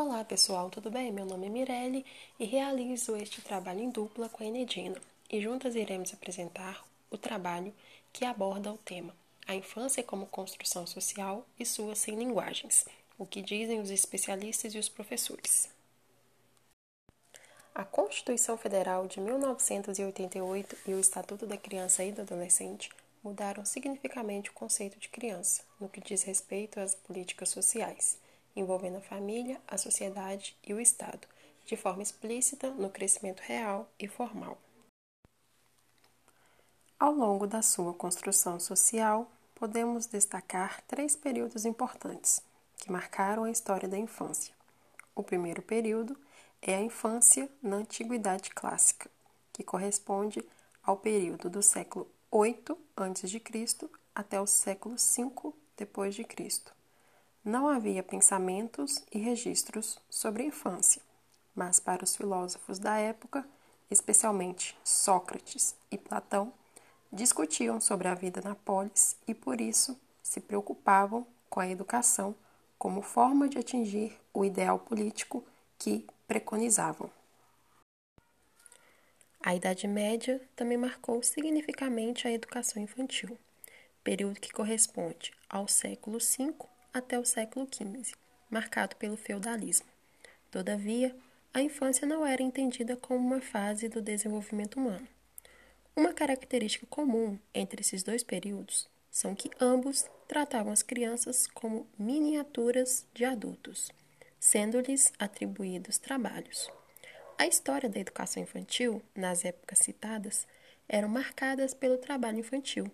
Olá pessoal, tudo bem? Meu nome é Mirelle e realizo este trabalho em dupla com a Enedina e juntas iremos apresentar o trabalho que aborda o tema A infância como construção social e suas sem linguagens, o que dizem os especialistas e os professores. A Constituição Federal de 1988 e o Estatuto da Criança e do Adolescente mudaram significativamente o conceito de criança, no que diz respeito às políticas sociais envolvendo a família, a sociedade e o Estado, de forma explícita no crescimento real e formal. Ao longo da sua construção social, podemos destacar três períodos importantes que marcaram a história da infância. O primeiro período é a infância na Antiguidade Clássica, que corresponde ao período do século 8 a.C. até o século 5 depois de Cristo. Não havia pensamentos e registros sobre a infância, mas para os filósofos da época, especialmente Sócrates e Platão, discutiam sobre a vida na polis e por isso se preocupavam com a educação como forma de atingir o ideal político que preconizavam. A Idade Média também marcou significativamente a educação infantil, período que corresponde ao século V até o século XV, marcado pelo feudalismo. Todavia, a infância não era entendida como uma fase do desenvolvimento humano. Uma característica comum entre esses dois períodos são que ambos tratavam as crianças como miniaturas de adultos, sendo-lhes atribuídos trabalhos. A história da educação infantil, nas épocas citadas, eram marcadas pelo trabalho infantil,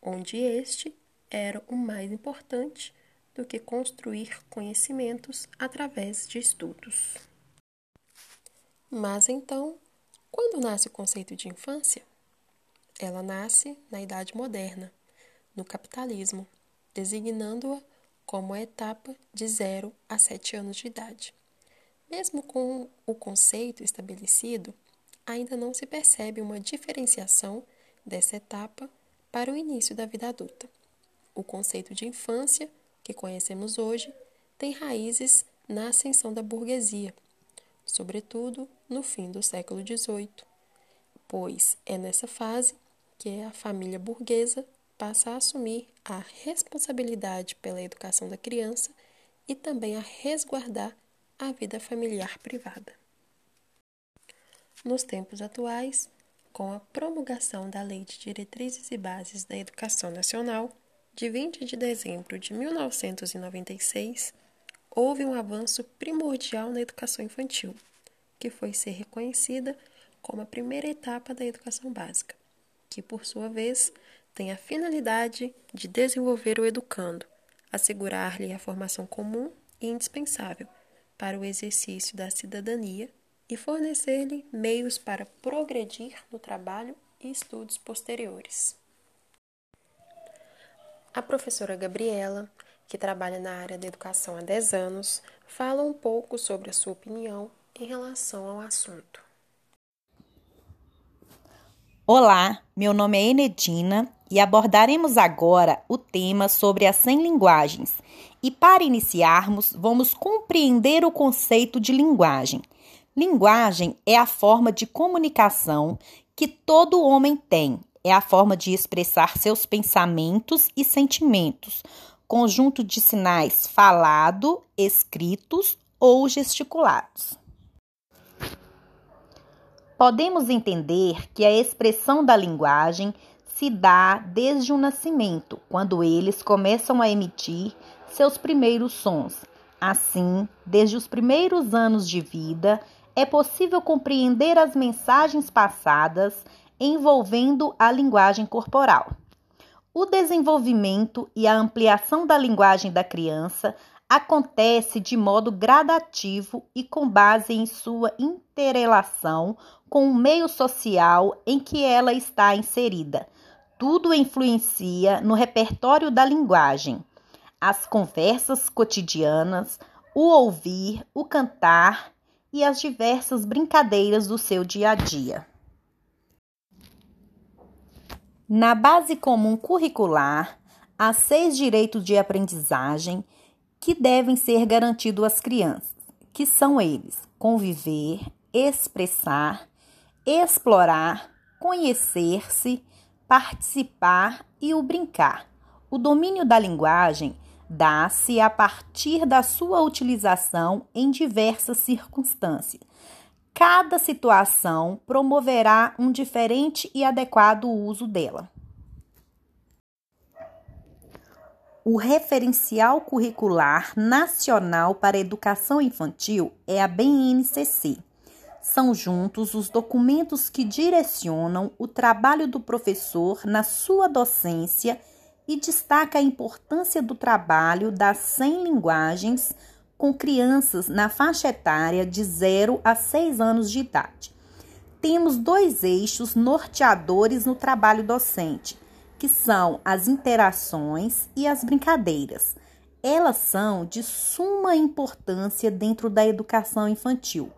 onde este era o mais importante do que construir conhecimentos através de estudos. Mas então, quando nasce o conceito de infância? Ela nasce na Idade Moderna, no capitalismo, designando-a como a etapa de 0 a 7 anos de idade. Mesmo com o conceito estabelecido, ainda não se percebe uma diferenciação dessa etapa para o início da vida adulta. O conceito de infância que conhecemos hoje tem raízes na ascensão da burguesia, sobretudo no fim do século XVIII, pois é nessa fase que a família burguesa passa a assumir a responsabilidade pela educação da criança e também a resguardar a vida familiar privada. Nos tempos atuais, com a promulgação da Lei de Diretrizes e Bases da Educação Nacional, de 20 de dezembro de 1996, houve um avanço primordial na educação infantil, que foi ser reconhecida como a primeira etapa da educação básica, que, por sua vez, tem a finalidade de desenvolver o educando, assegurar-lhe a formação comum e indispensável para o exercício da cidadania e fornecer-lhe meios para progredir no trabalho e estudos posteriores. A professora Gabriela, que trabalha na área da educação há 10 anos, fala um pouco sobre a sua opinião em relação ao assunto. Olá, meu nome é Enedina e abordaremos agora o tema sobre as 100 linguagens. E para iniciarmos, vamos compreender o conceito de linguagem. Linguagem é a forma de comunicação que todo homem tem é a forma de expressar seus pensamentos e sentimentos, conjunto de sinais falado, escritos ou gesticulados. Podemos entender que a expressão da linguagem se dá desde o nascimento, quando eles começam a emitir seus primeiros sons. Assim, desde os primeiros anos de vida, é possível compreender as mensagens passadas envolvendo a linguagem corporal. O desenvolvimento e a ampliação da linguagem da criança acontece de modo gradativo e com base em sua interrelação com o meio social em que ela está inserida. Tudo influencia no repertório da linguagem. As conversas cotidianas, o ouvir, o cantar e as diversas brincadeiras do seu dia a dia. Na base comum curricular, há seis direitos de aprendizagem que devem ser garantidos às crianças, que são eles: conviver, expressar, explorar, conhecer-se, participar e o brincar. O domínio da linguagem dá-se a partir da sua utilização em diversas circunstâncias. Cada situação promoverá um diferente e adequado uso dela. O referencial curricular nacional para educação infantil é a BNCC. São juntos os documentos que direcionam o trabalho do professor na sua docência e destaca a importância do trabalho das 100 linguagens com crianças na faixa etária de 0 a 6 anos de idade. Temos dois eixos norteadores no trabalho docente, que são as interações e as brincadeiras. Elas são de suma importância dentro da educação infantil,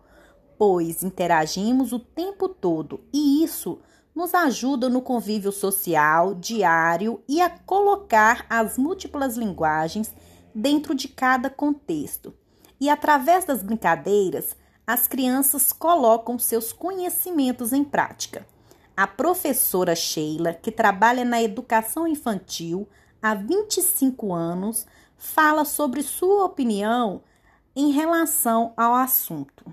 pois interagimos o tempo todo e isso nos ajuda no convívio social diário e a colocar as múltiplas linguagens dentro de cada contexto. E através das brincadeiras, as crianças colocam seus conhecimentos em prática. A professora Sheila, que trabalha na educação infantil há 25 anos, fala sobre sua opinião em relação ao assunto.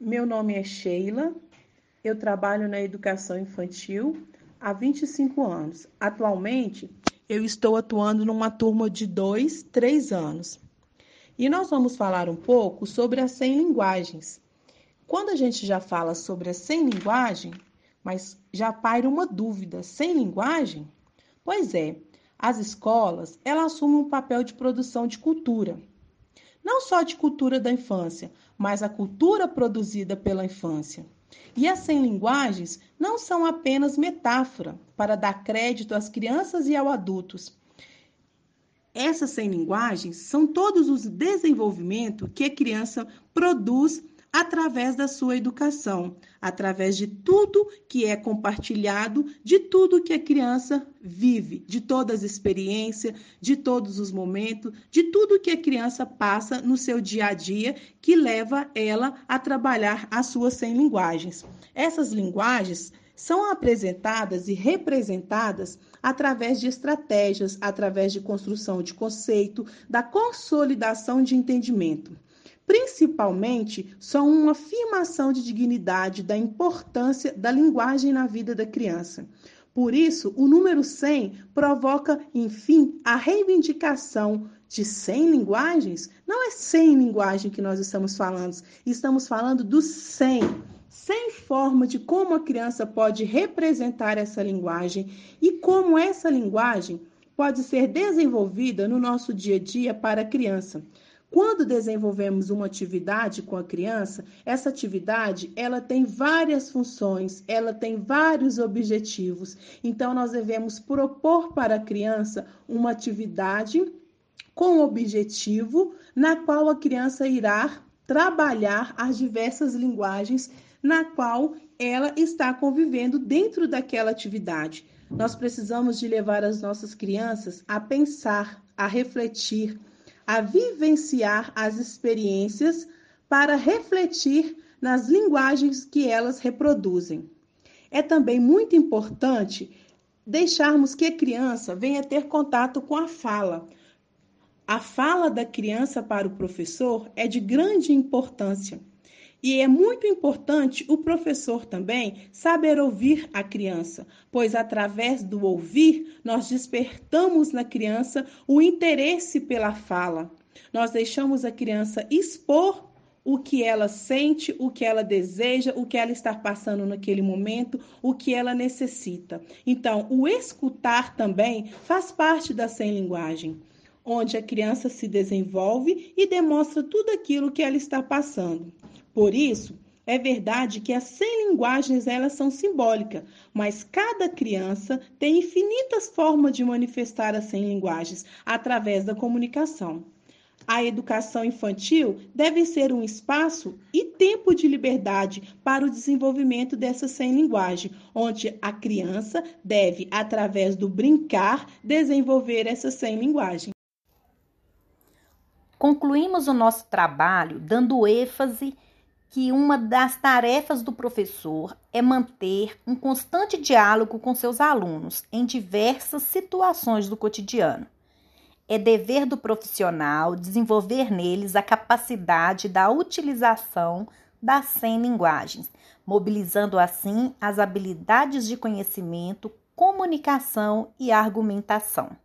Meu nome é Sheila, eu trabalho na educação infantil há 25 anos. Atualmente, eu estou atuando numa turma de dois, três anos. E nós vamos falar um pouco sobre as 100 linguagens. Quando a gente já fala sobre as 100 linguagens, mas já paira uma dúvida, sem linguagem? Pois é, as escolas, elas assumem um papel de produção de cultura. Não só de cultura da infância, mas a cultura produzida pela infância. E as 100 linguagens não são apenas metáfora para dar crédito às crianças e aos adultos. Essas 100 linguagens são todos os desenvolvimentos que a criança produz através da sua educação, através de tudo que é compartilhado, de tudo que a criança vive, de todas as experiências, de todos os momentos, de tudo que a criança passa no seu dia a dia, que leva ela a trabalhar as suas 100 linguagens. Essas linguagens são apresentadas e representadas através de estratégias, através de construção de conceito, da consolidação de entendimento principalmente são uma afirmação de dignidade da importância da linguagem na vida da criança. Por isso, o número 100 provoca, enfim, a reivindicação de 100 linguagens. Não é 100 linguagem que nós estamos falando, estamos falando dos 100. 100 forma de como a criança pode representar essa linguagem e como essa linguagem pode ser desenvolvida no nosso dia a dia para a criança. Quando desenvolvemos uma atividade com a criança, essa atividade ela tem várias funções, ela tem vários objetivos. Então nós devemos propor para a criança uma atividade com objetivo na qual a criança irá trabalhar as diversas linguagens na qual ela está convivendo dentro daquela atividade. Nós precisamos de levar as nossas crianças a pensar, a refletir, a vivenciar as experiências para refletir nas linguagens que elas reproduzem. É também muito importante deixarmos que a criança venha ter contato com a fala. A fala da criança para o professor é de grande importância. E é muito importante o professor também saber ouvir a criança, pois através do ouvir nós despertamos na criança o interesse pela fala. Nós deixamos a criança expor o que ela sente, o que ela deseja, o que ela está passando naquele momento, o que ela necessita. Então, o escutar também faz parte da sem linguagem, onde a criança se desenvolve e demonstra tudo aquilo que ela está passando. Por isso, é verdade que as 100 linguagens elas são simbólicas, mas cada criança tem infinitas formas de manifestar as 100 linguagens através da comunicação. A educação infantil deve ser um espaço e tempo de liberdade para o desenvolvimento dessa 100 linguagem, onde a criança deve, através do brincar, desenvolver essa 100 linguagem. Concluímos o nosso trabalho dando ênfase que uma das tarefas do professor é manter um constante diálogo com seus alunos em diversas situações do cotidiano. É dever do profissional desenvolver neles a capacidade da utilização das 100 linguagens, mobilizando assim as habilidades de conhecimento, comunicação e argumentação.